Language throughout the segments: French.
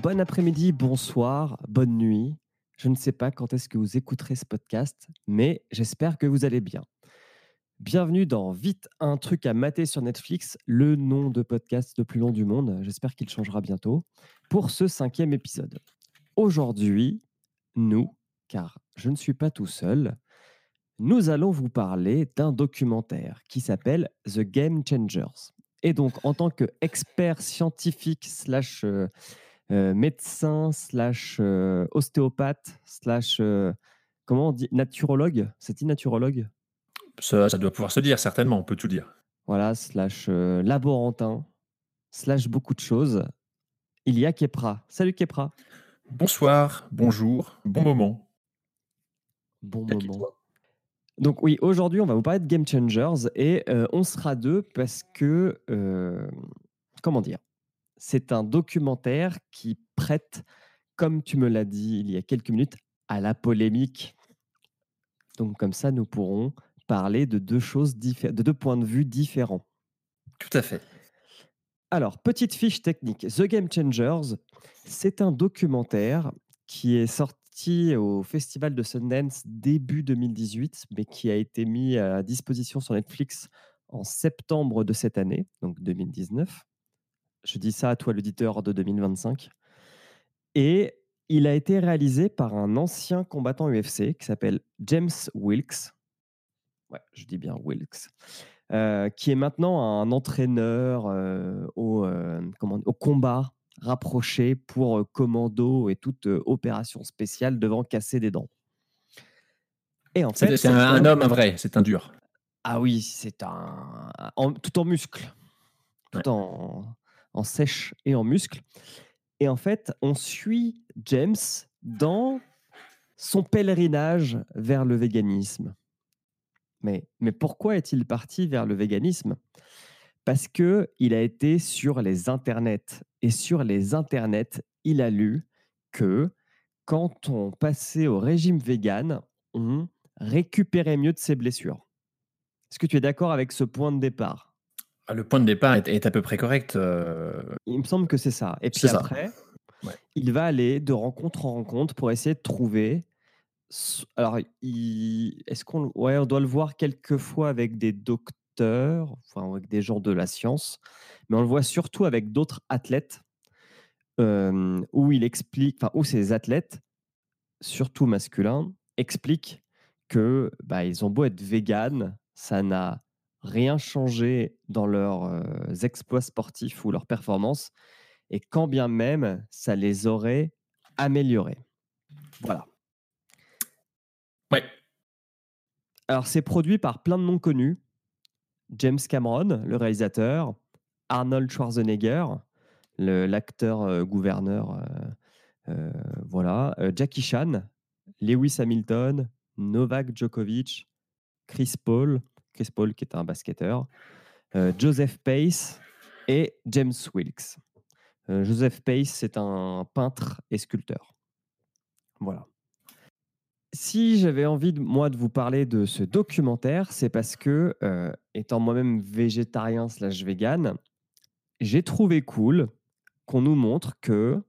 Bon après-midi, bonsoir, bonne nuit. Je ne sais pas quand est-ce que vous écouterez ce podcast, mais j'espère que vous allez bien. Bienvenue dans Vite un truc à mater sur Netflix, le nom de podcast le plus long du monde. J'espère qu'il changera bientôt pour ce cinquième épisode. Aujourd'hui, nous, car je ne suis pas tout seul, nous allons vous parler d'un documentaire qui s'appelle The Game Changers. Et donc, en tant qu'expert scientifique slash euh, médecin slash euh, ostéopathe slash comment on dit naturologue, c'est dit naturologue? Ça, ça doit pouvoir se dire certainement, on peut tout dire. Voilà, slash laborantin slash beaucoup de choses. Il y a Kepra. Salut Kepra. Bonsoir, bonjour, bon moment. Bon moment. Donc oui, aujourd'hui, on va vous parler de Game Changers et euh, on sera deux parce que, euh, comment dire, c'est un documentaire qui prête, comme tu me l'as dit il y a quelques minutes, à la polémique. Donc comme ça, nous pourrons parler de deux choses de deux points de vue différents. Tout à fait. Alors, petite fiche technique. The Game Changers, c'est un documentaire qui est sorti au Festival de Sundance début 2018, mais qui a été mis à disposition sur Netflix en septembre de cette année, donc 2019. Je dis ça à toi, l'auditeur de 2025. Et il a été réalisé par un ancien combattant UFC qui s'appelle James Wilkes. Ouais, je dis bien Wilkes. Euh, qui est maintenant un entraîneur euh, au, euh, comment, au combat rapproché pour commando et toute opération spéciale devant casser des dents. Et en fait, c'est un, homme, un vrai, c'est un dur. Ah oui, c'est un tout en muscle, tout en, en sèche et en muscle. Et en fait, on suit James dans son pèlerinage vers le véganisme. Mais, mais pourquoi est-il parti vers le véganisme? Parce qu'il a été sur les internets. Et sur les internets, il a lu que quand on passait au régime vegan, on récupérait mieux de ses blessures. Est-ce que tu es d'accord avec ce point de départ? Le point de départ est, à peu près correct. Euh. Il me semble que c'est ça. Et puis après, il va aller de rencontre en rencontre pour essayer de trouver. Alors, est-ce qu'on ouais, on doit le voir quelquefois avec des docteurs enfin avec des gens de la science, mais on le voit surtout avec d'autres athlètes où il explique, enfin où ces athlètes, surtout masculins, expliquent que bah, ils ont beau être véganes, ça n'a rien changé dans leurs exploits sportifs ou leurs performances, et quand bien même ça les aurait améliorés. Voilà. Ouais. Alors c'est produit par plein de noms connus. James Cameron, le réalisateur, Arnold Schwarzenegger, l'acteur euh, gouverneur, euh, euh, voilà, Jackie Chan, Lewis Hamilton, Novak Djokovic, Chris Paul, Paul qui est un basketteur, Joseph Pace et James Wilkes. Joseph Pace, c'est un peintre et sculpteur. Voilà. Si j'avais envie, de, moi, de vous parler de ce documentaire, c'est parce que, euh, étant moi-même végétarien slash vegan, j'ai trouvé cool qu'on nous montre que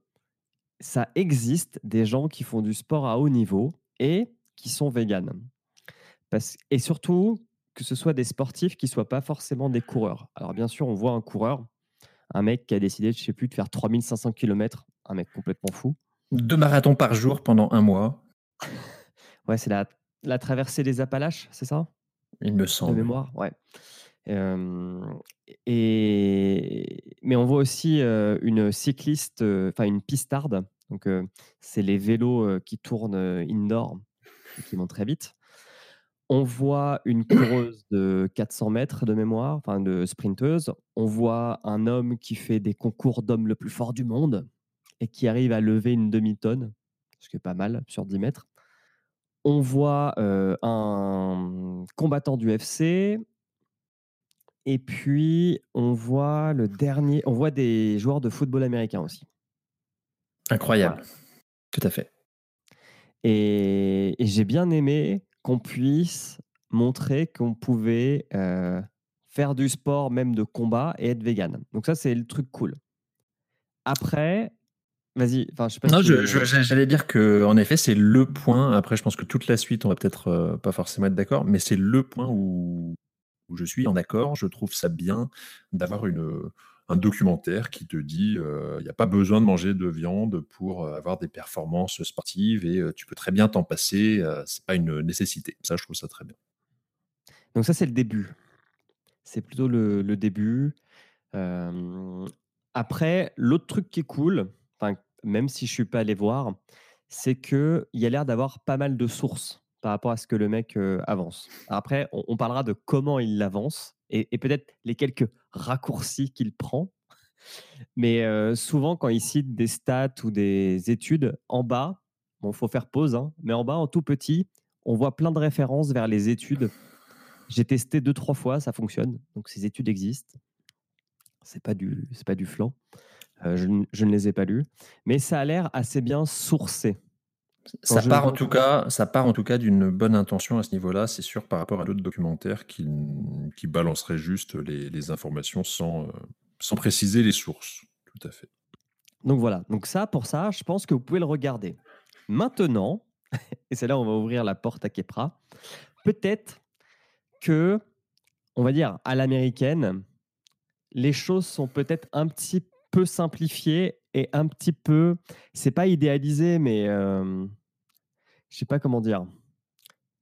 ça existe des gens qui font du sport à haut niveau et qui sont véganes. Et surtout, que ce soit des sportifs qui ne soient pas forcément des coureurs. Alors bien sûr, on voit un coureur, un mec qui a décidé, je sais plus, de faire 3500 km, un mec complètement fou. Deux marathons par jour pendant un mois. Ouais, c'est la, la traversée des Appalaches, c'est ça? Il me semble. De mémoire, ouais. et... Mais on voit aussi une cycliste, enfin une pistarde. Donc, c'est les vélos qui tournent indoor et qui vont très vite. On voit une coureuse de 400 mètres de mémoire, enfin de sprinteuse. On voit un homme qui fait des concours d'hommes le plus fort du monde et qui arrive à lever une demi-tonne, ce qui est pas mal sur 10 mètres on voit un combattant du FC. Et puis, on voit le dernier, on voit des joueurs de football américain aussi. Incroyable. Tout à fait. Et, j'ai bien aimé qu'on puisse montrer qu'on pouvait faire du sport, même de combat, et être vegan. Donc ça, c'est le truc cool. Après, Vas-y, enfin, je sais pas Non, j'allais dire que, en effet, c'est le point. Après, je pense que toute la suite, on va peut-être pas forcément être d'accord, mais c'est le point où, où je suis en accord. Je trouve ça bien d'avoir une, un documentaire qui te dit il n'y a pas besoin de manger de viande pour avoir des performances sportives et tu peux très bien t'en passer. c'est pas une nécessité. Ça, je trouve ça très bien. Donc ça, c'est le début. C'est plutôt le, le début. après, l'autre truc qui est cool, même si je suis pas allé voir, c'est qu'il y a l'air d'avoir pas mal de sources par rapport à ce que le mec avance. Après, on, parlera de comment il l'avance et, peut-être les quelques raccourcis qu'il prend. Mais souvent, quand il cite des stats ou des études, en bas, bon, faut faire pause, hein, mais en bas, en tout petit, on voit plein de références vers les études. J'ai testé deux, trois fois, ça fonctionne. Donc, ces études existent. C'est pas du, c'est pas du flanc. je, ne les ai pas lues, mais ça a l'air assez bien sourcé. Ça part, en tout cas, ça part en tout cas d'une bonne intention à ce niveau-là, c'est sûr, par rapport à d'autres documentaires qui, qui balanceraient juste les, informations sans, euh, sans préciser les sources. Tout à fait. Donc voilà, donc ça, pour ça, je pense que vous pouvez le regarder. Maintenant, et c'est là où on va ouvrir la porte à Kepra, peut-être que, on va dire, à l'américaine, les choses sont peut-être un petit peu simplifiées et un petit peu, c'est pas idéalisé, mais euh, je sais pas comment dire.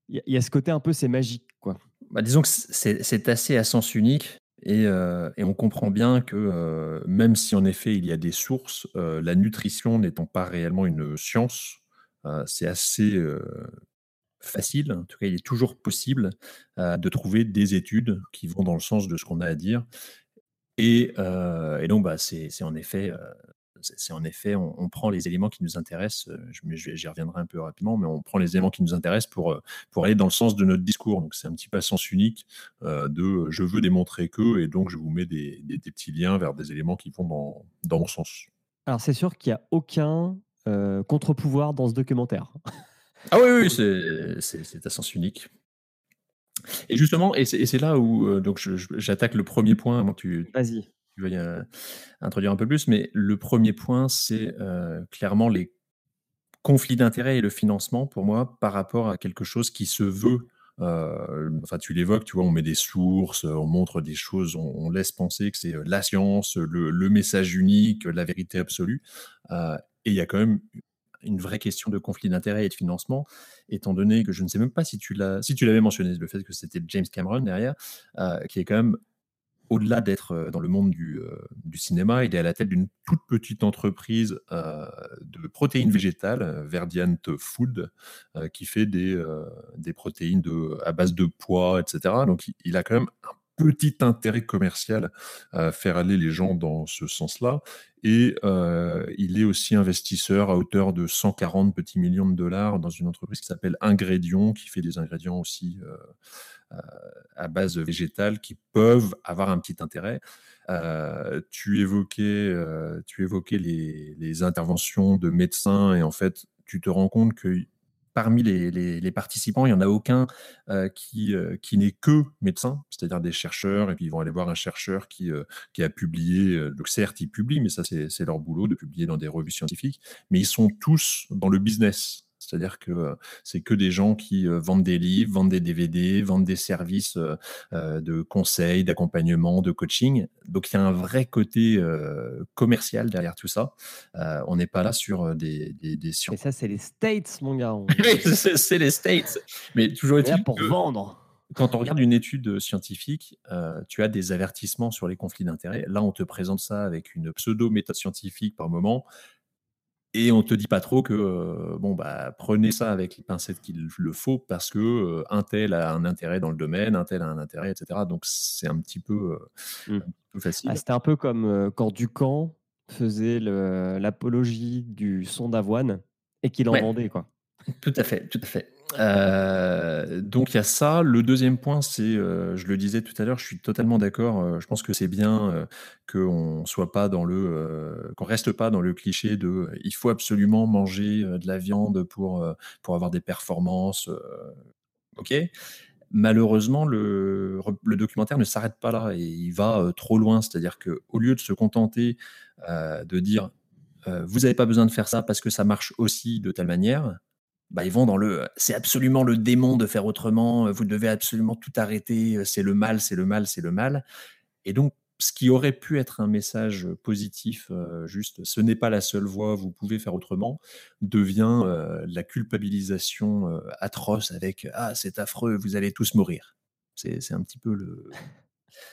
Il y, a ce côté un peu, c'est magique, quoi. Bah, disons que c'est assez à sens unique. Et, euh, on comprend bien que euh, même si en effet il y a des sources, euh, la nutrition n'étant pas réellement une science, c'est assez facile, en tout cas il est toujours possible de trouver des études qui vont dans le sens de ce qu'on a à dire. Et, et donc bah, c'est en effet c'est en effet, on, prend les éléments qui nous intéressent, euh, j'y reviendrai un peu rapidement, mais on prend les éléments qui nous intéressent pour, euh, pour aller dans le sens de notre discours. Donc c'est un petit peu à sens unique euh, de je veux démontrer que, et donc je vous mets des, petits liens vers des éléments qui vont dans, dans mon sens. Alors c'est sûr qu'il n'y a aucun contre-pouvoir dans ce documentaire. Ah oui, oui, c'est à sens unique. Et justement, et c'est là où donc j'attaque le premier point. Tu, Vas-y tu vas introduire un peu plus, mais le premier point, c'est euh, clairement les conflits d'intérêts et le financement pour moi par rapport à quelque chose qui se veut. Euh, enfin, tu l'évoques, tu vois, on met des sources, on montre des choses, on, laisse penser que c'est euh, la science, le, message unique, la vérité absolue. et il y a quand même une vraie question de conflit d'intérêts et de financement, étant donné que je ne sais même pas si tu l'as, si tu l'avais mentionné, le fait que c'était James Cameron derrière, qui est quand même au-delà d'être euh, dans le monde du, euh, du, cinéma, il est à la tête d'une toute petite entreprise euh, de protéines végétales, Verdiant Food, qui fait des, protéines à base de pois, etc. Donc il, a quand même un petit intérêt commercial à faire aller les gens dans ce sens-là. Et il est aussi investisseur à hauteur de 140 petits millions de dollars dans une entreprise qui s'appelle Ingrédients, qui fait des ingrédients aussi à base végétale qui peuvent avoir un petit intérêt. Euh, tu évoquais, euh, tu évoquais les, interventions de médecins et en fait, tu te rends compte que parmi les, participants, il n'y en a aucun euh, qui, qui n'est que médecin, c'est-à-dire des chercheurs, et puis ils vont aller voir un chercheur qui, qui a publié, donc certes, ils publient, mais ça c'est leur boulot de publier dans des revues scientifiques, mais ils sont tous dans le business. C'est-à-dire que euh, c'est que des gens qui euh, vendent des livres, vendent des DVD, vendent des services euh, de conseil, d'accompagnement, de coaching. Donc il y a un vrai côté commercial derrière tout ça. on n'est pas là sur des, des, Et ça, c'est les States, mon gars. c'est les States. Mais toujours est-il pour vendre quand on regarde une étude scientifique, tu as des avertissements sur les conflits d'intérêts. Là, on te présente ça avec une pseudo-méthode scientifique par moment. Et on te dit pas trop que euh, bon bah prenez ça avec les pincettes qu'il le faut parce que euh, un tel a un intérêt dans le domaine, un tel a un intérêt, etc. Donc c'est un petit peu, euh, mmh. facile. Ah, c'était un peu comme quand Ducamp faisait l'apologie du son d'avoine et qu'il en vendait quoi. Tout à fait, tout à fait. Euh, donc il y a ça. Le deuxième point, c'est, euh, je le disais tout à l'heure, je suis totalement d'accord. Euh, je pense que c'est bien qu'on soit pas dans le, qu'on reste pas dans le cliché de, il faut absolument manger de la viande pour pour avoir des performances. ok? Malheureusement, le, documentaire ne s'arrête pas là et il va trop loin. C'est-à-dire que au lieu de se contenter de dire vous n'avez pas besoin de faire ça parce que ça marche aussi de telle manière, bah, ils vont dans le c'est absolument le démon de faire autrement, vous devez absolument tout arrêter, c'est le mal, c'est le mal, c'est le mal. Et donc, ce qui aurait pu être un message positif, juste ce n'est pas la seule voie, vous pouvez faire autrement, devient la culpabilisation atroce avec ah c'est affreux, vous allez tous mourir. C'est un petit peu le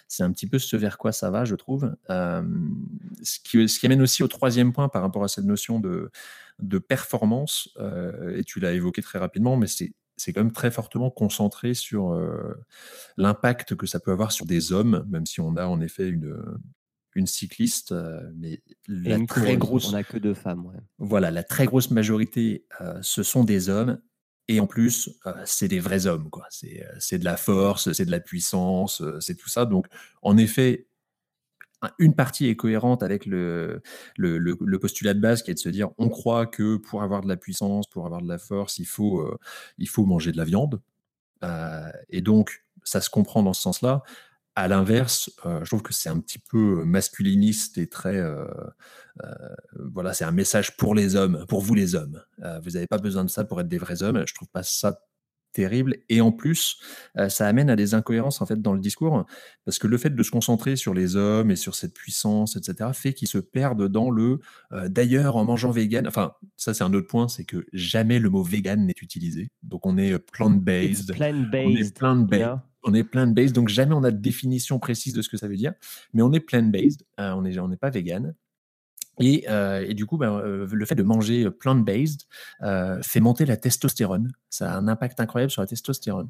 c'est un petit peu ce vers quoi ça va, je trouve. ce, qui, ce qui amène aussi au troisième point par rapport à cette notion de, de performance, et tu l'as évoqué très rapidement, mais c'est c'est quand même très fortement concentré sur l'impact que ça peut avoir sur des hommes, même si on a en effet une, une cycliste, mais la très grosse. On n'a que deux femmes. Voilà, la très grosse majorité, ce sont des hommes. Et en plus, c'est des vrais hommes, quoi. C'est de la force, c'est de la puissance, c'est tout ça. Donc, en effet, une partie est cohérente avec le, le, postulat de base qui est de se dire on croit que pour avoir de la puissance, pour avoir de la force, il faut, euh, il faut manger de la viande. Euh, et donc, ça se comprend dans ce sens-là. À l'inverse, euh, je trouve que c'est un petit peu masculiniste et très. voilà, c'est un message pour les hommes, pour vous les hommes. vous n'avez pas besoin de ça pour être des vrais hommes. Je trouve pas ça terrible. Et en plus, euh, ça amène à des incohérences en fait dans le discours, parce que le fait de se concentrer sur les hommes et sur cette puissance, etc., fait qu'ils se perdent dans le. Euh, d'ailleurs, en mangeant vegan, enfin, ça c'est un autre point, c'est que jamais le mot vegan n'est utilisé. Donc on est euh, plant-based. Plant-based. On est plant-based. On est plant-based, donc jamais on a de définition précise de ce que ça veut dire, mais on est plant-based, on n'est on pas vegan. Et, du coup, ben, le fait de manger plant-based fait monter la testostérone. Ça a un impact incroyable sur la testostérone.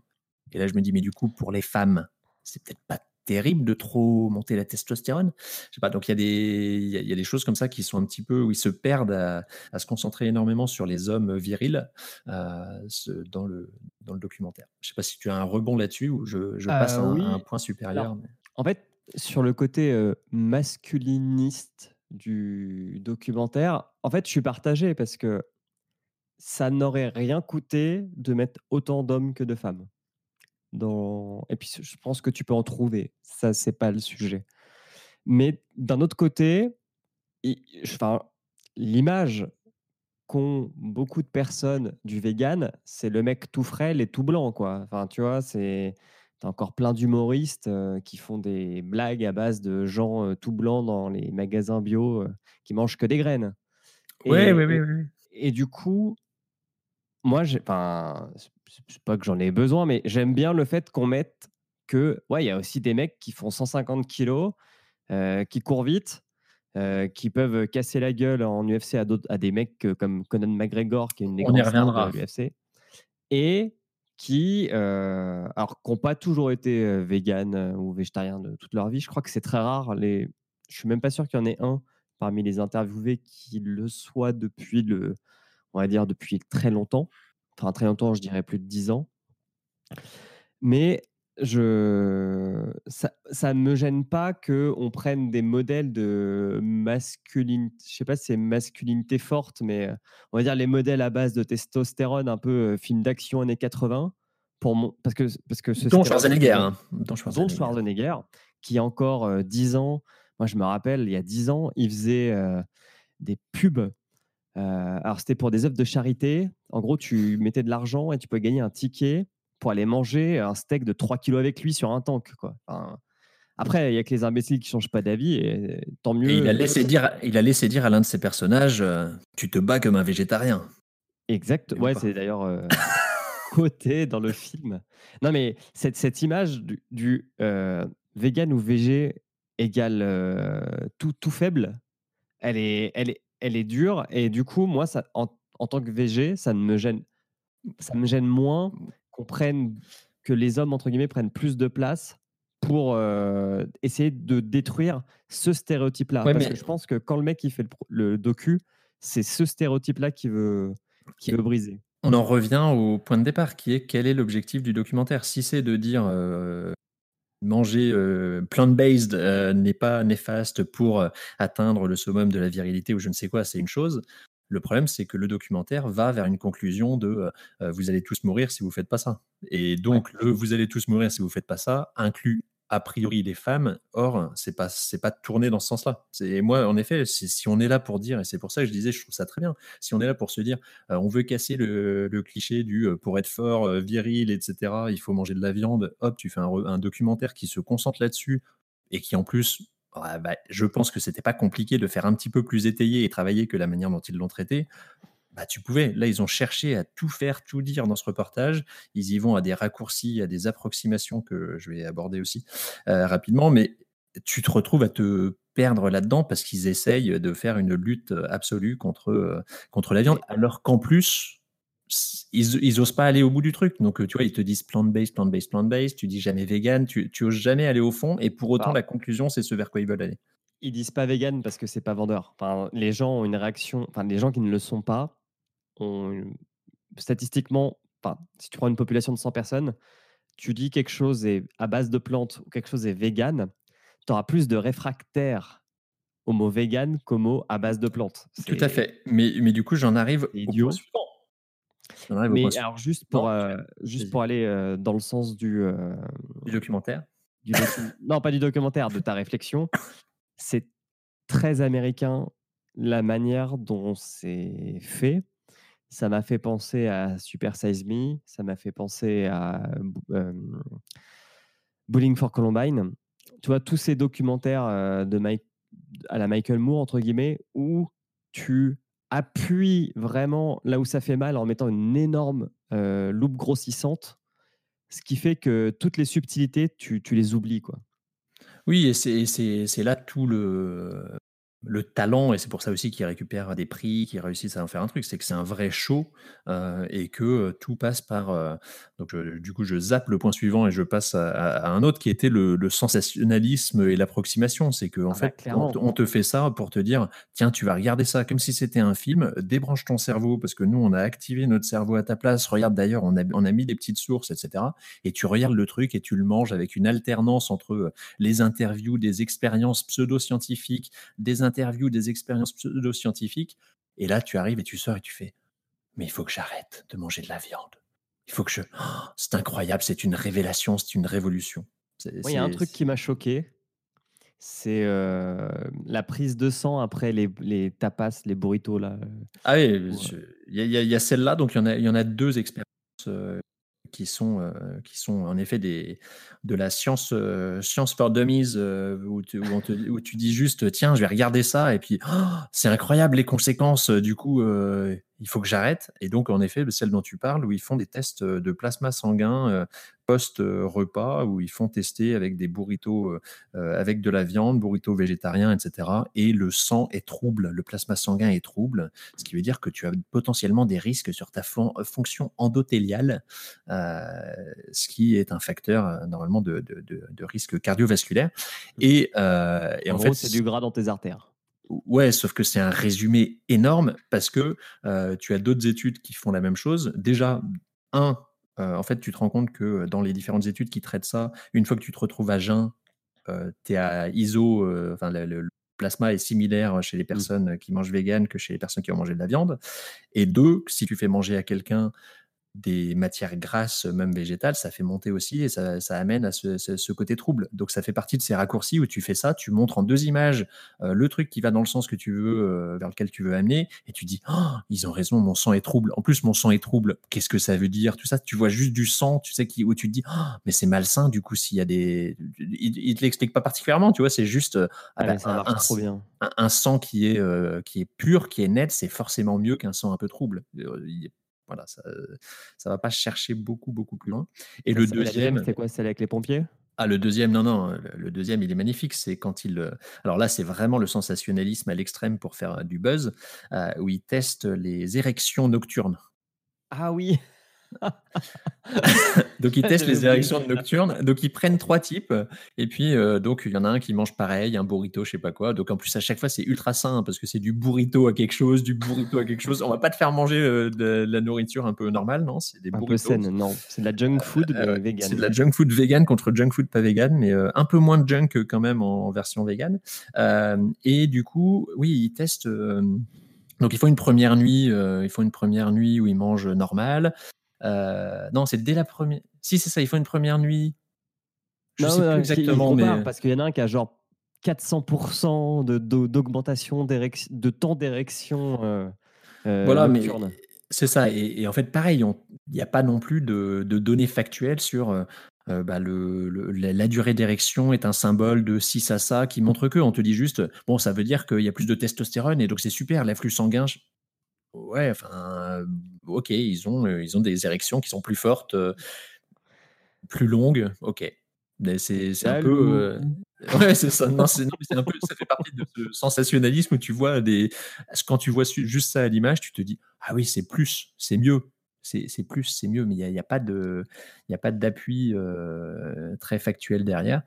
Et là, je me dis, mais du coup, pour les femmes, c'est peut-être pas terrible de trop monter la testostérone. Je sais pas. Donc il y a des il y, a des choses comme ça qui sont un petit peu où ils se perdent à, se concentrer énormément sur les hommes virils dans le dans le documentaire. Je sais pas si tu as un rebond là-dessus ou je, passe à, un, point supérieur. En fait, sur le côté masculiniste du documentaire, en fait, je suis partagé parce que ça n'aurait rien coûté de mettre autant d'hommes que de femmes. Dans... Et puis, je pense que tu peux en trouver. Ça, c'est pas le sujet. Mais d'un autre côté, enfin, l'image qu'ont beaucoup de personnes du vegan, c'est le mec tout frêle et tout blanc, quoi. Enfin, tu vois, c'est tu as encore plein d'humoristes qui font des blagues à base de gens tout blancs dans les magasins bio qui mangent que des graines. Oui, oui, oui. Et du coup, moi, enfin, c'est pas que j'en ai besoin, mais j'aime bien le fait qu'on mette que, ouais, il y a aussi des mecs qui font 150 kilos, qui courent vite, qui peuvent casser la gueule en UFC à, à des mecs comme Conan McGregor, qui est une des de l'UFC. Et qui euh, alors n'ont pas toujours été euh, euh, ou végétariens de toute leur vie. Je crois que c'est très rare. Les... Je suis même pas sûr qu'il y en ait un parmi les interviewés qui le soit depuis le, on va dire depuis très longtemps. Enfin très longtemps, je dirais plus de dix ans. Mais je, ça ne me gêne pas qu'on prenne des modèles de masculinité, je sais pas si c'est masculinité forte, mais on va dire les modèles à base de testostérone, un peu film d'action années 80, pour mon, parce que, parce que ce Don Schwarzenegger, hein. Don Schwarzenegger. qui a encore 10 ans, moi je me rappelle, il y a 10 ans, il faisait des pubs. alors c'était pour des œuvres de charité. En gros, tu mettais de l'argent et tu pouvais gagner un ticket pour aller manger un steak de 3 kilos avec lui sur un tank. Quoi. après, il y a que les imbéciles qui changent pas d'avis et tant mieux. il, a laissé dire, il a laissé dire à l'un de ses personnages euh, Tu te bats comme un végétarien. Exact. Ouais, c'est d'ailleurs euh, côté dans le film. Non, mais cette, cette image du, euh, vegan ou végé égale tout, tout faible, elle est, elle, est, elle est dure. Et du coup, moi, ça, en, en tant que végé, ça ne me gêne ça me gêne moins qu'on prenne, que les hommes, entre guillemets, prennent plus de place pour euh, essayer de détruire ce stéréotype-là. Parce que je pense que quand le mec il fait le, docu, c'est ce stéréotype-là qui veut, qui veut briser. On en revient au point de départ, qui est quel est l'objectif du documentaire? Si c'est de dire euh, manger euh, plant-based n'est pas néfaste pour atteindre le summum de la virilité ou je ne sais quoi, c'est une chose. Le problème, c'est que le documentaire va vers une conclusion de vous allez tous mourir si vous ne faites pas ça. Et donc, le vous allez tous mourir si vous ne faites pas ça inclut a priori les femmes. Or, c'est pas c'est pas tourné dans ce sens-là. C'est moi, en effet, si on est là pour dire, et c'est pour ça que je disais, je trouve ça très bien. Si on est là pour se dire, euh, on veut casser le, cliché du euh, pour être fort, euh, viril, etc. Il faut manger de la viande. Hop, tu fais un, documentaire qui se concentre là-dessus et qui en plus bah, je pense que c'était pas compliqué de faire un petit peu plus étayé et travailler que la manière dont ils l'ont traité bah, tu pouvais. Là, ils ont cherché à tout faire, tout dire dans ce reportage. Ils y vont à des raccourcis, à des approximations que je vais aborder aussi euh, rapidement. Mais tu te retrouves à te perdre là-dedans parce qu'ils essayent de faire une lutte absolue contre, euh, contre la viande, alors qu'en plus, ils, ils osent pas aller au bout du truc. Donc, tu vois, ils te disent plant-based, plant-based, plant-based. Tu dis jamais vegan. Tu, tu oses jamais aller au fond. Et pour autant, bah. la conclusion, c'est ce vers quoi ils veulent aller. Ils disent pas vegan parce que c'est pas vendeur. Enfin, les gens ont une réaction. Enfin, les gens qui ne le sont pas statistiquement, si tu prends une population de 100 personnes, tu dis quelque chose est à base de plantes ou quelque chose est vegan, tu auras plus de réfractaires au mot vegan qu'au mot à base de plantes. Tout à fait. Mais, mais du coup, j'en arrive au point suivant. Mais alors, juste pour, euh, juste pour aller euh, dans le sens du, euh, du documentaire? Non, pas du documentaire, de ta réflexion. C'est très américain la manière dont c'est fait. Ça m'a fait penser à Super Size Me, ça m'a fait penser à Bowling for Columbine. Tu vois, tous ces documentaires de Mike, à la Michael Moore, entre guillemets, où tu appuies vraiment là où ça fait mal en mettant une énorme loupe grossissante, ce qui fait que toutes les subtilités, tu, tu les oublies. quoi. Oui, et c'est là tout le, le talent, et c'est pour ça aussi qu'ils récupèrent des prix, qu'ils réussissent à en faire un truc, c'est que c'est un vrai show euh, et que euh, tout passe par. Euh, donc, du coup, je zappe le point suivant et je passe à, un autre qui était le, sensationnalisme et l'approximation. C'est qu'en en ah bah, fait, on, te fait ça pour te dire tiens, tu vas regarder ça comme si c'était un film, débranche ton cerveau parce que nous, on a activé notre cerveau à ta place. Regarde d'ailleurs, on a, on a mis des petites sources, etc. Et tu regardes le truc et tu le manges avec une alternance entre les interviews, des expériences pseudo-scientifiques, des interviews, des expériences pseudo-scientifiques. Et là, tu arrives et tu sors et tu fais Mais il faut que j'arrête de manger de la viande. Il faut que je. Oh, c'est incroyable, c'est une révélation, c'est une révolution. Il y a un truc qui m'a choqué. C'est euh, la prise de sang après les, les, tapas, les burritos. Là. Ah oui, il y, y, a celle-là, donc il y, en a, y en a deux expériences euh, qui sont, euh, qui sont en effet des, de la science, euh, science for dummies, euh, où, tu, où, tu, dis juste, tiens, je vais regarder ça, et puis, oh, c'est incroyable les conséquences, du coup, il faut que j'arrête. Et donc, en effet, celle dont tu parles, où ils font des tests de plasma sanguin post-repas où ils font tester avec des burritos euh, euh, avec de la viande, burritos végétariens, etc. Et le sang est trouble, le plasma sanguin est trouble, ce qui veut dire que tu as potentiellement des risques sur ta fonction endothéliale, euh, ce qui est un facteur normalement de, risque cardiovasculaire. Et, en, fait, c'est du gras dans tes artères. Ouais, sauf que c'est un résumé énorme parce que tu as d'autres études qui font la même chose. Déjà, un, en fait, tu te rends compte que dans les différentes études qui traitent ça, une fois que tu te retrouves à jeun, tu es à ISO, enfin, le, plasma est similaire chez les mmh. personnes qui mangent vegan que chez les personnes qui ont mangé de la viande. Et deux, si tu fais manger à quelqu'un des matières grasses, même végétales, ça fait monter aussi et ça, amène à ce, côté trouble. Donc ça fait partie de ces raccourcis où tu fais ça, tu montres en deux images euh, le truc qui va dans le sens que tu veux, euh, vers lequel tu veux amener, et tu dis, oh, ils ont raison, mon sang est trouble. En plus, mon sang est trouble, qu'est-ce que ça veut dire? Tout ça, tu vois juste du sang, tu sais, qui, où tu te dis, oh, mais c'est malsain, du coup, s'il y a des... Il ne te l'explique pas particulièrement, tu vois, c'est juste euh, ah bah, un, trop bien. Un, sang qui est, qui est pur, qui est net, c'est forcément mieux qu'un sang un peu trouble. Voilà, ça ne va pas chercher beaucoup, beaucoup plus loin. Et le deuxième. C'est quoi Celle avec les pompiers? Ah, le deuxième, non, non, le deuxième, il est magnifique. C'est quand il. Alors là, c'est vraiment le sensationnalisme à l'extrême pour faire du buzz, où il teste les érections nocturnes. Ah oui donc ils testent les érections nocturnes. Donc ils prennent trois types. Et puis euh, donc il y en a un qui mange pareil, un burrito, je sais pas quoi. Donc en plus à chaque fois c'est ultra sain parce que c'est du burrito à quelque chose, du burrito à quelque chose. On va pas te faire manger euh, de, la nourriture un peu normale, non? C'est des un peu saine, non. C'est de la junk food euh, vegan. C'est de la junk food vegan contre junk food pas vegan, mais un peu moins de junk quand même en, version vegan. et du coup, oui, ils testent. donc il faut une première nuit, il faut une première nuit où ils mangent normal. Euh, non, c'est dès la première. Si, c'est ça, il faut une première nuit. Je sais plus exactement, mais parce qu'il y en a un qui a genre 400% d'augmentation de, de temps d'érection. Euh, euh, voilà, mais c'est ça. Et, en fait, pareil, il n'y a pas non plus de, données factuelles sur euh, bah, le, la, durée d'érection est un symbole de ci, ça, ça, qui montre que on te dit juste, bon, ça veut dire qu'il y a plus de testostérone et donc c'est super, l'afflux sanguin. Ouais, enfin, ok, ils ont, ils ont des érections qui sont plus fortes, plus longues, ok. C'est un peu. Ouais, c'est ça. Non, c'est un peu, ça fait partie de ce sensationnalisme où tu vois des. Quand tu vois juste ça à l'image, tu te dis Ah oui, c'est plus, c'est mieux. C'est plus, c'est mieux, mais il n'y a, il a pas d'appui euh, très factuel derrière.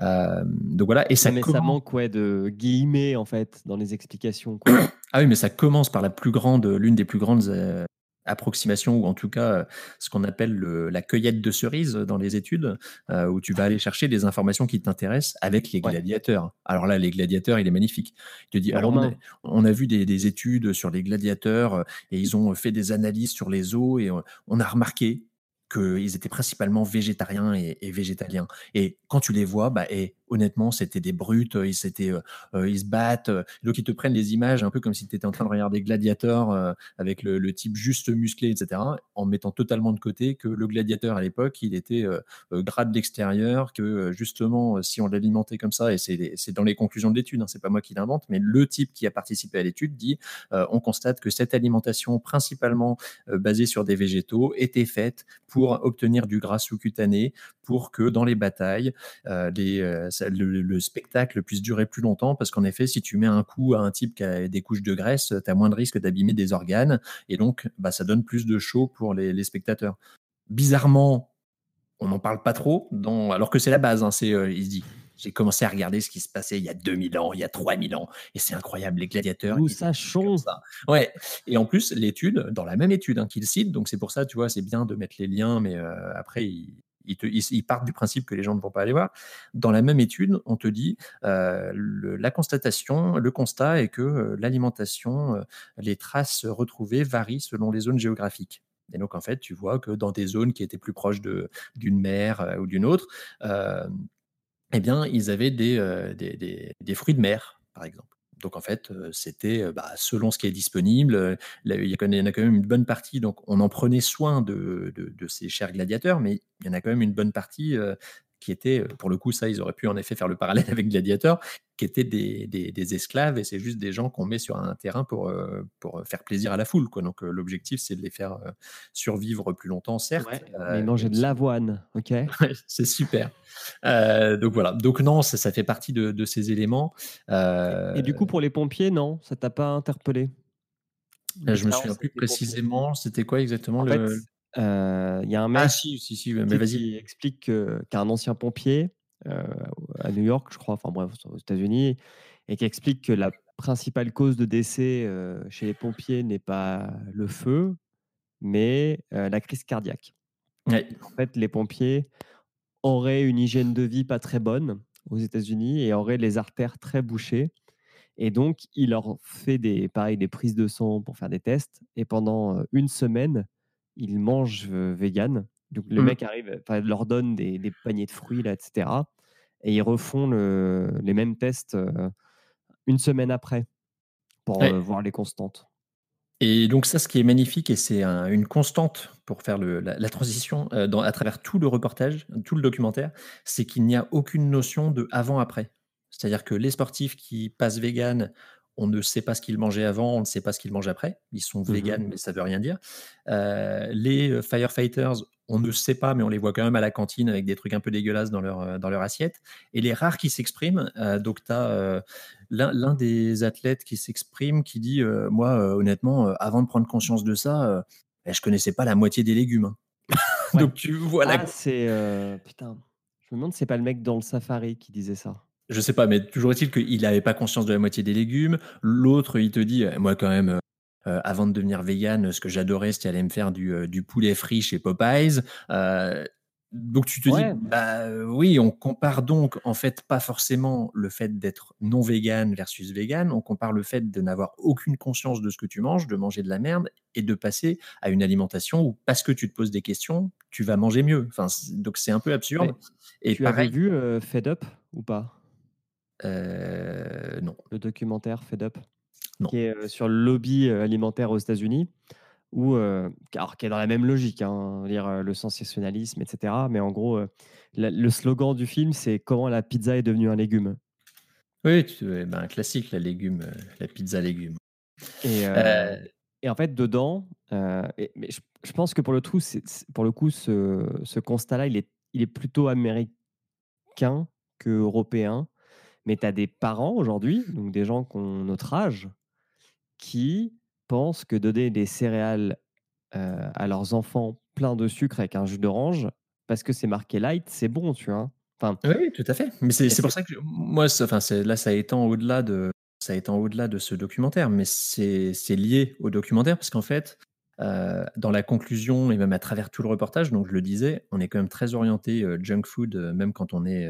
Euh, donc voilà, et ça, mais ça manque ouais, de guillemets en fait dans les explications. Quoi. ah oui, mais ça commence par la plus grande, l'une des plus grandes approximation ou en tout cas euh, ce qu'on appelle la cueillette de cerises dans les études euh, où tu vas aller chercher des informations qui t'intéressent avec les gladiateurs. Alors là, les gladiateurs, il est magnifique. Il te dit, alors on a, vu des, études sur les gladiateurs euh, et ils ont fait des analyses sur les os et on a remarqué qu'ils étaient principalement végétariens et, végétaliens. Et quand tu les vois, bah, et honnêtement, c'était des brutes, ils, euh, euh, se battent. Euh, donc, ils te prennent des images un peu comme si tu étais en train de regarder Gladiator avec le, type juste musclé, etc., en mettant totalement de côté que le gladiateur à l'époque, il était gras de l'extérieur, que justement, si on l'alimentait comme ça, et c'est dans les conclusions de l'étude, hein, c'est pas moi qui l'invente, mais le type qui a participé à l'étude dit on constate que cette alimentation, principalement basée sur des végétaux, était faite pour obtenir du gras sous-cutané, pour que dans les batailles, les, le, spectacle puisse durer plus longtemps parce qu'en effet, si tu mets un coup à un type qui a des couches de graisse, tu as moins de risque d'abîmer des organes et donc bah, ça donne plus de chaud pour les, spectateurs. Bizarrement, on n'en parle pas trop, alors que c'est la base. Hein, c'est, euh, il se dit, j'ai commencé à regarder ce qui se passait il y a 2000 ans, il y a 3000 ans, et c'est incroyable, les gladiateurs. Où ça change. Ouais. Et en plus, l'étude, dans la même étude hein, qu'il cite, donc c'est pour ça, tu vois, c'est bien de mettre les liens, mais euh, après, il, ils, partent du principe que les gens ne vont pas aller voir. Dans la même étude, on te dit euh, la constatation, le constat est que euh, l'alimentation, euh, les traces retrouvées varient selon les zones géographiques. Et donc, en fait, tu vois que dans des zones qui étaient plus proches d'une mer ou d'une autre, eh bien, ils avaient des, des fruits de mer, par exemple. Donc en fait, c'était bah, selon ce qui est disponible. il, y en a quand même une bonne partie, donc on en prenait soin de, de ces chers gladiateurs, mais il y en a quand même une bonne partie qui étaient, euh, pour le coup, ça, ils auraient pu en effet faire le parallèle avec Gladiator, qui étaient des, des, esclaves et c'est juste des gens qu'on met sur un terrain pour, euh, pour faire plaisir à la foule. Quoi. Donc euh, l'objectif, c'est de les faire survivre plus longtemps, certes. mais manger de l'avoine, ok? C'est super. donc voilà. Donc non, ça, ça fait partie de, de ces éléments. Et du coup, pour les pompiers, non? Ça t'a pas interpellé? Je me souviens plus précisément, c'était quoi exactement le... Euh, il y a un ah, mec qui explique qu'un ancien pompier euh, à New York, je crois, enfin bref, aux États-Unis, et qui explique que la principale cause de décès euh, chez les pompiers n'est pas le feu, mais la crise cardiaque. En fait, les pompiers auraient une hygiène de vie pas très bonne aux États-Unis et auraient les artères très bouchées. Et donc, il leur fait des, pareil, des prises de sang pour faire des tests. Et pendant une semaine, ils mangent vegan. Donc le mmh. mec arrive, leur donne des, des, paniers de fruits, là, etc. Et ils refont le, les mêmes tests une semaine après pour voir les constantes. Et donc ça, ce qui est magnifique, et c'est une constante pour faire le, la, transition dans, à travers tout le reportage, tout le documentaire, c'est qu'il n'y a aucune notion de avant-après. C'est-à-dire que les sportifs qui passent vegan on ne sait pas ce qu'ils mangeaient avant, on ne sait pas ce qu'ils mangent après. Ils sont mmh véganes, mais ça veut rien dire. Euh, les euh, firefighters, on ne sait pas, mais on les voit quand même à la cantine avec des trucs un peu dégueulasses dans leur, euh, dans leur assiette. Et les rares qui s'expriment, donc tu as l'un des athlètes qui s'exprime qui dit Moi, honnêtement, avant de prendre conscience de ça, je connaissais pas la moitié des légumes. Hein. donc tu vois ah, c'est. putain, je me demande si c'est pas le mec dans le safari qui disait ça. Je sais pas, mais toujours est-il qu'il n'avait pas conscience de la moitié des légumes. L'autre, il te dit, euh, moi quand même, euh, euh, avant de devenir vegan, ce que j'adorais, c'était aller me faire du, du poulet frit chez Popeyes. Donc tu te dis, bah oui, on compare donc en fait pas forcément le fait d'être non vegan versus vegan, on compare le fait de n'avoir aucune conscience de ce que tu manges, de manger de la merde et de passer à une alimentation où parce que tu te poses des questions, tu vas manger mieux. Enfin, donc c'est un peu absurde. et tu avais vu Fed Up ou pas? Non. Le documentaire Fed Up, non. qui est sur le lobby alimentaire aux États-Unis ou euh, alors, qui est dans la même logique, hein, lire euh, le sensationnalisme, etc. Mais en gros, euh, le slogan du film, c'est comment la pizza est devenue un légume. Oui, tu, ben, un classique, la légume, la pizza légume. Et, et en fait, dedans, mais je, pense que pour le, trou, pour le coup, ce, ce constat-là, il est, il est plutôt américain que européen. Mais tu as des parents aujourd'hui, donc des gens qui ont notre âge, qui pensent que donner des céréales euh, à leurs enfants plein de sucre avec un jus d'orange, parce que c'est marqué light, c'est bon, tu vois. Enfin, oui, tout à fait. Mais c'est pour ça que moi, enfin, là, ça étend au-delà de, ça étend au-delà de ce documentaire, mais c'est lié au documentaire parce qu'en fait, euh, dans la conclusion et même à travers tout le reportage, donc je le disais, on est quand même très orienté euh, junk food, même quand on est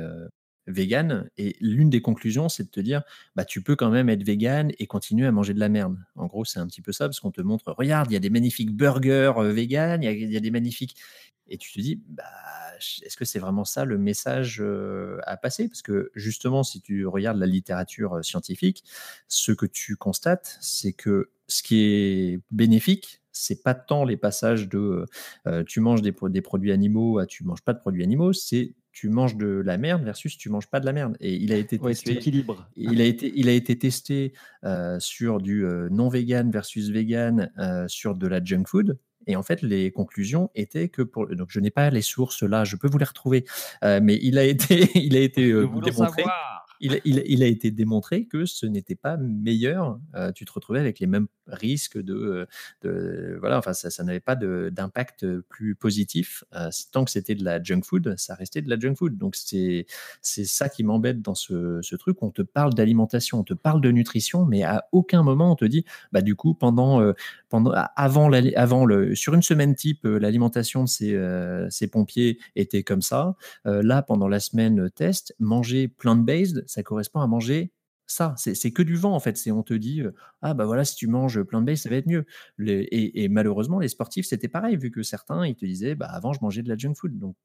vegan. Et l'une des conclusions, c'est de te dire, bah, tu peux quand même être vegan et continuer à manger de la merde. En gros, c'est un petit peu ça, parce qu'on te montre, regarde, il y a des magnifiques burgers euh, vegan, il y, a des magnifiques. Et tu te dis, bah, est-ce que c'est vraiment ça le message euh, à passer? Parce que justement, si tu regardes la littérature euh, scientifique, ce que tu constates, c'est que ce qui est bénéfique, c'est pas tant les passages de tu manges des, des, produits animaux à tu manges pas de produits animaux, c'est tu manges de la merde versus tu manges pas de la merde. Et il a été testé. équilibre. Il a été, il a été testé euh, sur du euh, non vegan versus vegan euh, sur de la junk food. Et en fait, les conclusions étaient que pour donc je n'ai pas les sources là, je peux vous les retrouver, mais il a été, il a été démontré il, a été démontré que ce n'était pas meilleur. Tu te retrouvais avec les mêmes risques de, voilà, enfin ça, n'avait pas d'impact plus positif. Euh, tant que c'était de la junk food, ça restait de la junk food. Donc c'est c'est ça qui m'embête dans ce, truc. On te parle d'alimentation, on te parle de nutrition, mais à aucun moment on te dit, bah du coup pendant euh, pendant avant avant le sur une semaine type l'alimentation de ces, ces pompiers était comme ça. là pendant la semaine test, manger plant-based ça correspond à manger ça. C'est que du vent, en fait. C'est on te dit, ah bah voilà, si tu manges plein de base, ça va être mieux. et, malheureusement, les sportifs, c'était pareil, vu que certains, ils te disaient, bah avant, je mangeais de la junk food. Donc,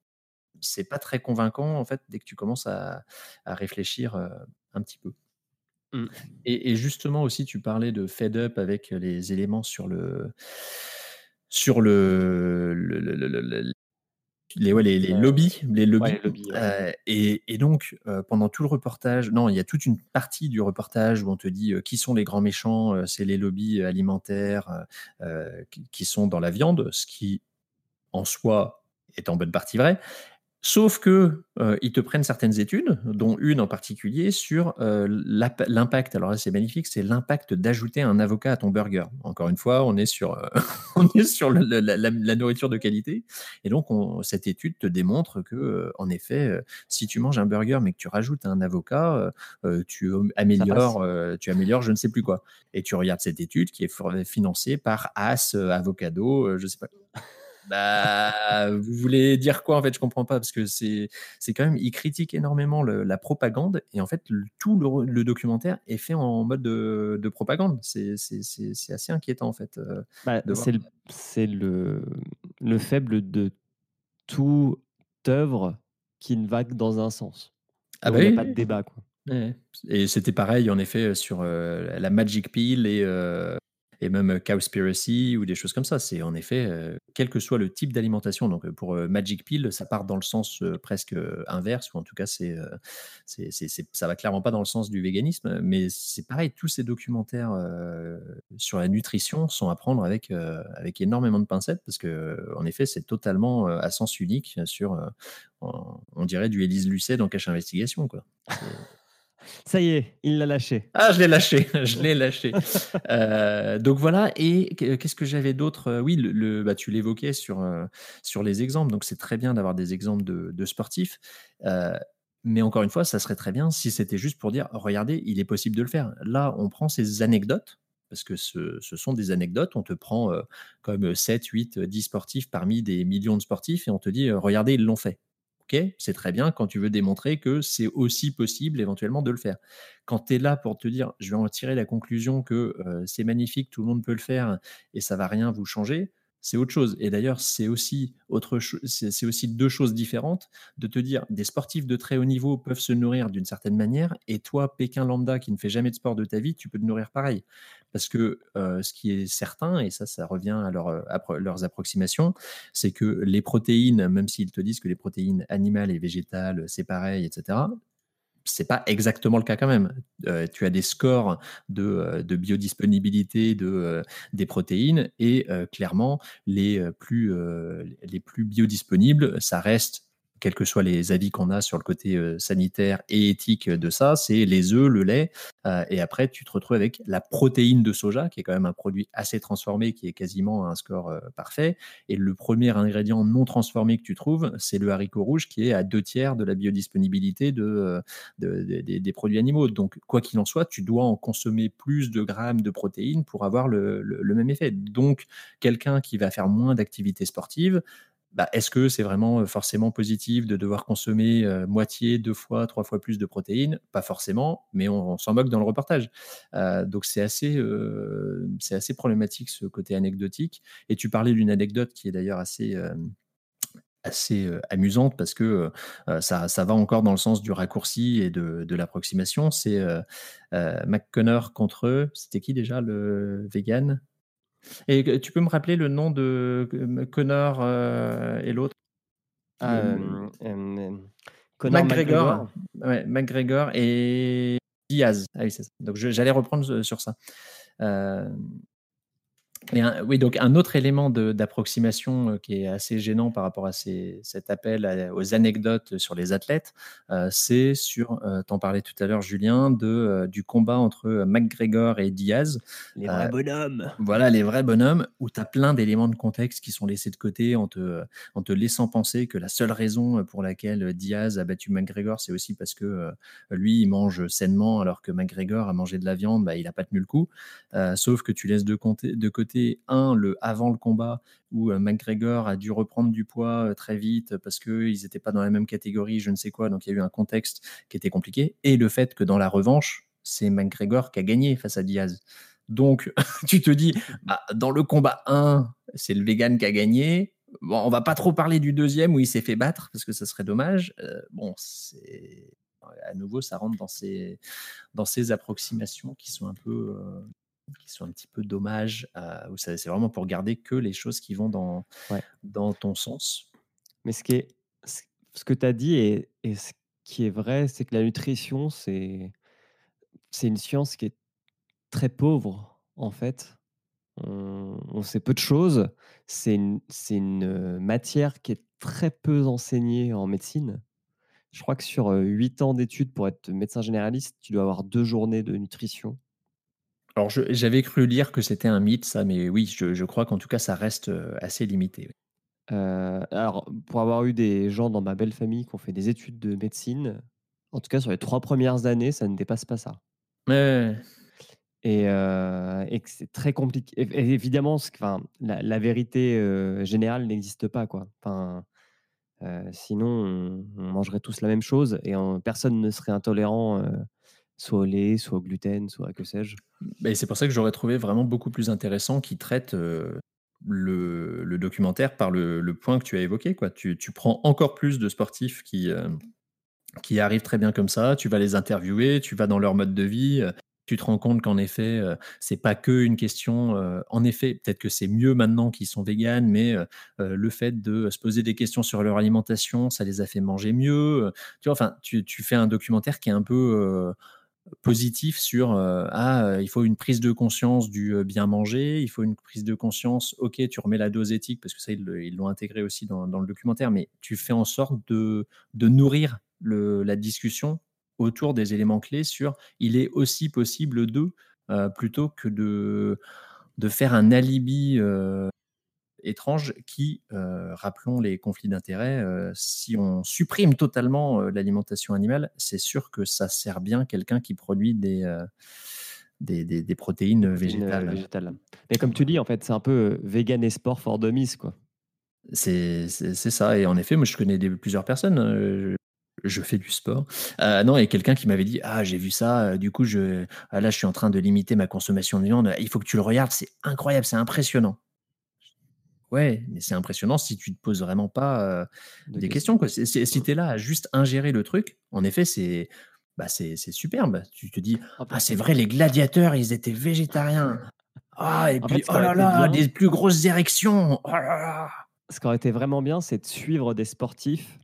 c'est pas très convaincant, en fait, dès que tu commences à, réfléchir un petit peu. Mmh. Et, justement aussi, tu parlais de fed up avec les éléments sur le sur le, les, les, les lobbies, les lobbies. Euh, et, donc, euh, pendant tout le reportage, non, il y a toute une partie du reportage où on te dit euh, qui sont les grands méchants, c'est les lobbies alimentaires qui, sont dans la viande, ce qui, en soi, est en bonne partie vrai. Sauf que euh, ils te prennent certaines études, dont une en particulier sur euh, l'impact. Alors là, c'est magnifique, c'est l'impact d'ajouter un avocat à ton burger. Encore une fois, on est sur, euh, on est sur la, nourriture de qualité. Et donc, cette étude te démontre que, en effet, si tu manges un burger mais que tu rajoutes un avocat, tu améliores, tu améliores, je ne sais plus quoi. Et tu regardes cette étude qui est financée par As Avocado, je ne sais pas. Bah, vous voulez dire quoi en fait? Je comprends pas parce que c'est c'est quand même il critique énormément la propagande et en fait tout le, documentaire est fait en mode de, propagande. C'est assez inquiétant en fait. Euh, bah, c'est le, le, faible de toute œuvre qui ne va que dans un sens. Ah bah il n'y a pas de débat quoi. Et c'était pareil en effet sur euh, la Magic Pill et euh, et même Cowspiracy ou des choses comme ça. C'est en effet, quel que soit le type d'alimentation. Donc pour Magic Pill, ça part dans le sens presque inverse, ou en tout cas, c'est, c'est, ça va clairement pas dans le sens du véganisme. Mais c'est pareil, tous ces documentaires sur la nutrition sont à prendre avec, avec énormément de pincettes, parce que en effet, c'est totalement à sens unique sur, on, dirait du Élise Lucet dans Cache Investigation. Quoi. Ça y est, il l'a lâché. Ah, je l'ai lâché, je l'ai lâché. Euh, donc voilà, et qu'est-ce que j'avais d'autre? Euh, Oui, le, bah, tu l'évoquais sur, euh, sur les exemples, donc c'est très bien d'avoir des exemples de, sportifs. mais encore une fois, ça serait très bien si c'était juste pour dire, regardez, il est possible de le faire. Là, on prend ces anecdotes, parce que ce, sont des anecdotes, on te prend comme 7, 8, 10 sportifs parmi des millions de sportifs, et on te dit, regardez, ils l'ont fait. Ok, c'est très bien quand tu veux démontrer que c'est aussi possible éventuellement de le faire. Quand tu es là pour te dire, je vais en tirer la conclusion que c'est magnifique, tout le monde peut le faire et ça va rien vous changer, c'est autre chose. Et d'ailleurs, c'est aussi, deux choses différentes de te dire des sportifs de très haut niveau peuvent se nourrir d'une certaine manière et toi, Pékin lambda qui ne fait jamais de sport de ta vie, tu peux te nourrir pareil. Parce que euh, ce qui est certain, et ça, ça revient à, à leurs approximations, c'est que les protéines, même s'ils te disent que les protéines animales et végétales, c'est pareil, etc., c'est pas exactement le cas quand même. Euh, tu as des scores de, euh, biodisponibilité euh, des protéines et clairement les plus biodisponibles, ça reste quels que soient les avis qu'on a sur le côté euh, sanitaire et éthique de ça, c'est les œufs, le lait, euh, et après tu te retrouves avec la protéine de soja, qui est quand même un produit assez transformé, qui est quasiment un score euh, parfait. Et le premier ingrédient non transformé que tu trouves, c'est le haricot rouge, qui est à deux tiers de la biodisponibilité de, des produits animaux. Donc quoi qu'il en soit, tu dois en consommer plus de grammes de protéines pour avoir le, même effet. Donc quelqu'un qui va faire moins d'activité sportive, bah, est-ce que c'est vraiment forcément positif de devoir consommer moitié, deux fois, trois fois plus de protéines? Pas forcément, mais on, s'en moque dans le reportage. donc c'est assez, c'est assez problématique ce côté anecdotique. Et tu parlais d'une anecdote qui est d'ailleurs assez assez amusante parce que ça, ça, va encore dans le sens du raccourci et de, de l'approximation. C'est McConnor contre. C'était qui déjà le vegan? Et tu peux me rappeler le nom de Connor euh, et l'autre? Ah, Connor McGregor. McGregor. et Diaz. Ah oui, Donc j'allais reprendre sur ça. Oui, donc un autre élément d'approximation euh, qui est assez gênant par rapport à cet appel aux anecdotes sur les athlètes, euh, c'est sur, euh, t'en parlais tout à l'heure Julien, de, du combat entre McGregor et Diaz. Les vrais bonhommes. Voilà, les vrais bonhommes, où tu as plein d'éléments de contexte qui sont laissés de côté en te, en te laissant penser que la seule raison pour laquelle Diaz a battu McGregor, c'est aussi parce que lui, il mange sainement alors que McGregor a mangé de la viande, bah, il n'a pas tenu le coup. sauf que tu laisses de, de côté un, le avant le combat, où euh, McGregor a dû reprendre du poids euh, très vite parce qu'ils n'étaient pas dans la même catégorie, je ne sais quoi, donc il y a eu un contexte qui était compliqué, et le fait que dans la revanche, c'est McGregor qui a gagné face à Diaz. Donc, tu te dis, bah, dans le combat 1, c'est le vegan qui a gagné. Bon, on va pas trop parler du deuxième où il s'est fait battre parce que ça serait dommage. Euh, bon, c'est à nouveau, ça rentre dans ces, dans ces approximations qui sont un peu, qui sont un petit peu dommages. c'est vraiment pour garder que les choses qui vont dans, dans ton sens. Mais ce, qui est, ce que tu as dit et, ce qui est vrai, c'est que la nutrition, c'est, une science qui est très pauvre, en fait. On, sait peu de choses. C'est une, une matière qui est très peu enseignée en médecine. Je crois que sur 8 ans d'études pour être médecin généraliste, tu dois avoir deux journées de nutrition. Alors, j'avais cru lire que c'était un mythe, ça, mais oui, je, crois qu'en tout cas, ça reste euh, assez limité. Euh, alors, pour avoir eu des gens dans ma belle famille qui ont fait des études de médecine, en tout cas, sur les trois premières années, ça ne dépasse pas ça. Et, euh, et que c'est très compliqué. évidemment, enfin, la, vérité générale n'existe pas, quoi. Enfin, sinon, on, mangerait tous la même chose et personne ne serait intolérant soit au lait, soit au gluten, soit que sais-je. Mais c'est pour ça que j'aurais trouvé vraiment beaucoup plus intéressant qui traite euh, le, documentaire par le, point que tu as évoqué. Tu, prends encore plus de sportifs qui, euh, qui arrivent très bien comme ça, tu vas les interviewer, tu vas dans leur mode de vie. Euh, tu te rends compte qu'en effet, c'est pas que une question. en effet, peut-être que c'est mieux maintenant qu'ils sont véganes, mais le fait de se poser des questions sur leur alimentation, ça les a fait manger mieux. Tu enfin, tu fais un documentaire qui est un peu positif sur euh, ah euh, il faut une prise de conscience du euh, bien manger, il faut une prise de conscience, ok tu remets la dose éthique parce que ça ils l'ont intégré aussi dans, le documentaire, mais tu fais en sorte de, nourrir le, la discussion autour des éléments clés sur il est aussi possible de plutôt que de faire un alibi étrange qui, euh, rappelons les conflits d'intérêts, euh, si on supprime totalement euh, l'alimentation animale, c'est sûr que ça sert bien quelqu'un qui produit des, des, des, protéines végétales. végétales. Mais comme tu dis, en fait, c'est un peu vegan et sport for dummies, quoi. C'est ça. Et en effet, moi, je connais des, plusieurs personnes. Je, fais du sport. Euh, non, a quelqu'un qui m'avait dit Ah, j'ai vu ça. Euh, du coup, je, ah, là, je suis en train de limiter ma consommation de viande. Il faut que tu le regardes. C'est incroyable. C'est impressionnant. Ouais, mais c'est impressionnant si tu te poses vraiment pas des questions. Quoi. si tu es là à juste ingérer le truc, en effet, c'est bah, c'est superbe. Tu te dis Ah, c'est vrai, les gladiateurs, ils étaient végétariens. Ah, et puis, oh là là, des plus grosses érections. Oh là là ce qui aurait été vraiment bien, c'est de suivre des sportifs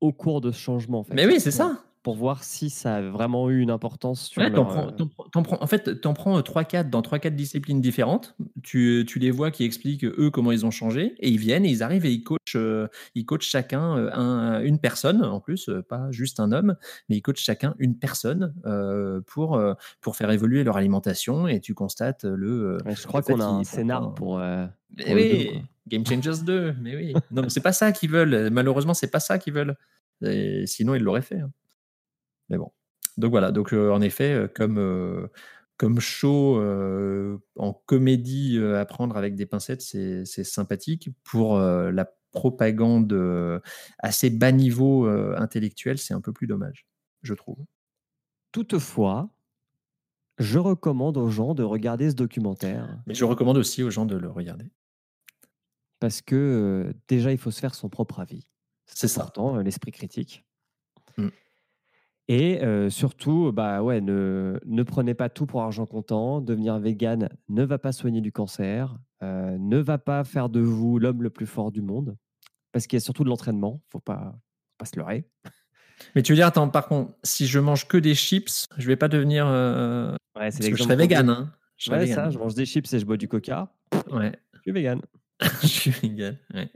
au cours de ce changement. En fait, Mais oui, c'est ça pour voir si ça a vraiment eu une importance sur ouais, prends, en fait, tu en prends 3-4 dans 3-4 disciplines différentes. Tu, tu, les vois qui expliquent eux comment ils ont changé et ils viennent et ils arrivent et ils coachent, euh, ils coachent chacun euh, un, une personne en plus, euh, pas juste un homme, mais ils coachent chacun une personne pour, pour faire évoluer leur alimentation et tu constates le. je crois qu'on a un scénar pour. oui, Game Changers 2, mais oui. Non, c'est pas ça qu'ils veulent. Malheureusement, c'est pas ça qu'ils veulent. sinon, ils l'auraient fait. Hein. Mais bon. Donc voilà, donc en effet, comme, comme show en comédie à prendre avec des pincettes, c'est sympathique. Pour la propagande assez bas niveau intellectuel, c'est un peu plus dommage, je trouve. Toutefois, je recommande aux gens de regarder ce documentaire. Mais je recommande aussi aux gens de le regarder. Parce que déjà, il faut se faire son propre avis. C'est important, l'esprit critique. Et surtout, bah ouais, ne, ne, prenez pas tout pour argent comptant. Devenir vegan ne va pas soigner du cancer, ne va pas faire de vous l'homme le plus fort du monde, parce qu'il y a surtout de l'entraînement. Faut pas, pas se leurrer. Mais tu veux dire, attends, par contre, si je mange que des chips, je vais pas devenir. ouais, parce que je serais vegan. Hein. Je ouais, ça, je mange des chips et je bois du coca. Ouais. Je suis vegan. je suis vegan, ouais.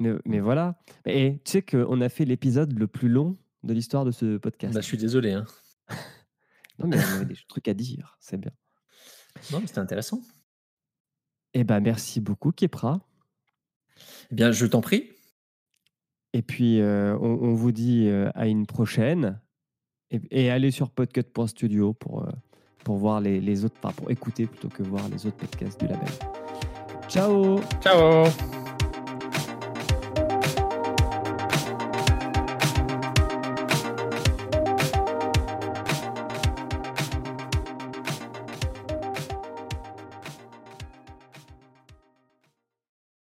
Mais, mais voilà. Et tu sais qu'on a fait l'épisode le plus long de l'histoire de ce podcast. Bah, je suis désolé. Hein. non, mais on avait des trucs à dire, c'est bien. Non, c'était intéressant. Eh ben, merci beaucoup, Kepra. Eh bien, je t'en prie. Et puis, euh, on, vous dit euh, à une prochaine. Et, allez sur podcut.studio pour, euh, pour voir les, les autres, enfin, pour écouter plutôt que voir les autres podcasts du label. Ciao Ciao